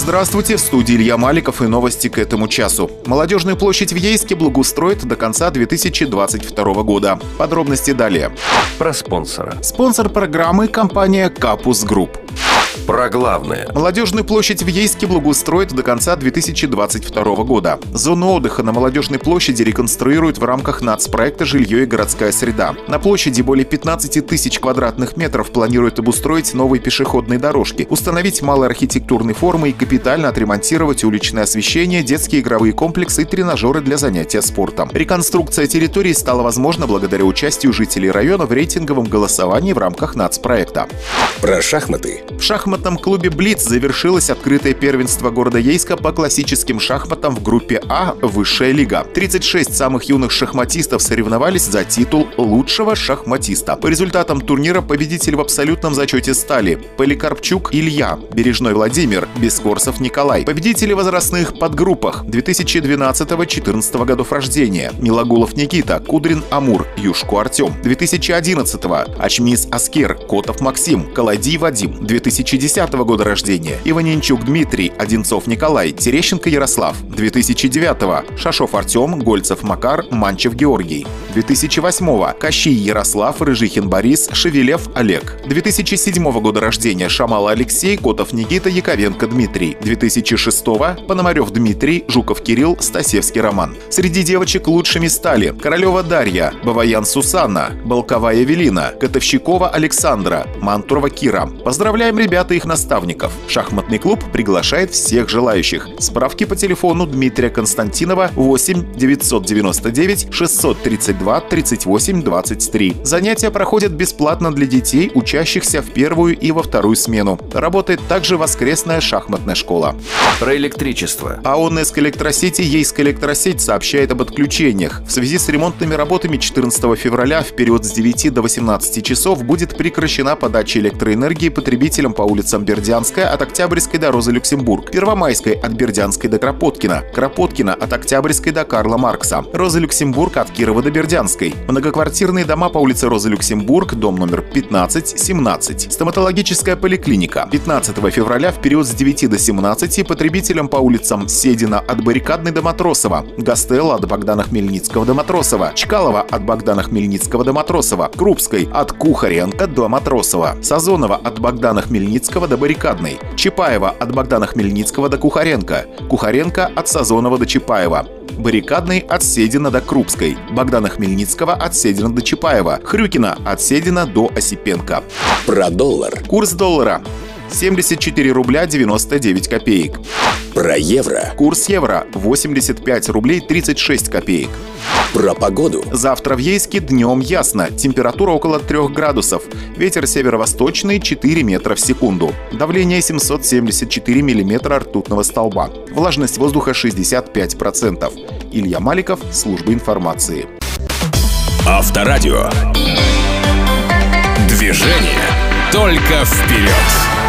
Здравствуйте, в студии Илья Маликов и новости к этому часу. Молодежную площадь в Ейске благоустроит до конца 2022 года. Подробности далее. Про спонсора. Спонсор программы – компания «Капус Групп». Про главное. Молодежную площадь в Ейске благоустроят до конца 2022 года. Зону отдыха на Молодежной площади реконструируют в рамках нацпроекта «Жилье и городская среда». На площади более 15 тысяч квадратных метров планируют обустроить новые пешеходные дорожки, установить малые архитектурные формы и капитально отремонтировать уличное освещение, детские игровые комплексы и тренажеры для занятия спортом. Реконструкция территории стала возможна благодаря участию жителей района в рейтинговом голосовании в рамках нацпроекта. Про шахматы. В шахматном клубе «Блиц» завершилось открытое первенство города Ейска по классическим шахматам в группе А «Высшая лига». 36 самых юных шахматистов соревновались за титул лучшего шахматиста. По результатам турнира победитель в абсолютном зачете стали Поликарпчук Илья, Бережной Владимир, Бескорсов Николай. Победители возрастных подгруппах 2012-2014 годов рождения Милагулов Никита, Кудрин Амур, Юшко Артем. 2011 Ачмис Аскер, Котов Максим, Каладий Вадим. 2010 года рождения Иваненчук Дмитрий, Одинцов Николай, Терещенко Ярослав. 2009 Шашов Артем, Гольцев Макар, Манчев Георгий. 2008 Кощей Ярослав, Рыжихин Борис, Шевелев Олег. 2007 года рождения Шамал Алексей, Котов Никита, Яковенко Дмитрий. 2006 Пономарев Дмитрий, Жуков Кирилл, Стасевский Роман. Среди девочек лучшими стали Королева Дарья, Баваян Сусанна, Балкова Евелина, Котовщикова Александра, Мантурова Кира. Поздравляем ребята и их наставников. Шахматный клуб приглашает всех желающих. Справки по телефону Дмитрия Константинова 8 999 632 38 23. Занятия проходят бесплатно для детей, учащихся в первую и во вторую смену. Работает также воскресная шахматная школа. Про электричество. АО «Неск Электросети» Ейск Электросеть сообщает об отключениях. В связи с ремонтными работами 14 февраля в период с 9 до 18 часов будет прекращена подача электроэнергии потребителям по улицам Бердянская от Октябрьской до Розы Люксембург, Первомайской от Бердянской до Кропоткина, Кропоткина от Октябрьской до Карла Маркса, Роза Люксембург от Кирова до Бердянской, многоквартирные дома по улице Роза Люксембург, дом номер 15-17, стоматологическая поликлиника. 15 февраля в период с 9 до 17 потребителям по улицам Седина от Баррикадной до Матросова, Гастелла от Богдана Хмельницкого до Матросова, Чкалова от Богдана Хмельницкого до Матросова, Крупской от Кухаренко до Матросова, Сазонова от Богдана Хмельницкого до Баррикадной, Чапаева от Богдана Хмельницкого до Кухаренко, Кухаренко от Сазонова до Чапаева, Баррикадный от Седина до Крупской, Богдана Хмельницкого от Седина до Чапаева, Хрюкина от Седина до Осипенко. Про доллар. Курс доллара 74 рубля 99 копеек. Про евро. Курс евро 85 рублей 36 копеек. Про погоду. Завтра в Ейске днем ясно. Температура около 3 градусов. Ветер северо-восточный 4 метра в секунду. Давление 774 миллиметра ртутного столба. Влажность воздуха 65%. Илья Маликов, служба информации. Авторадио. Движение только вперед.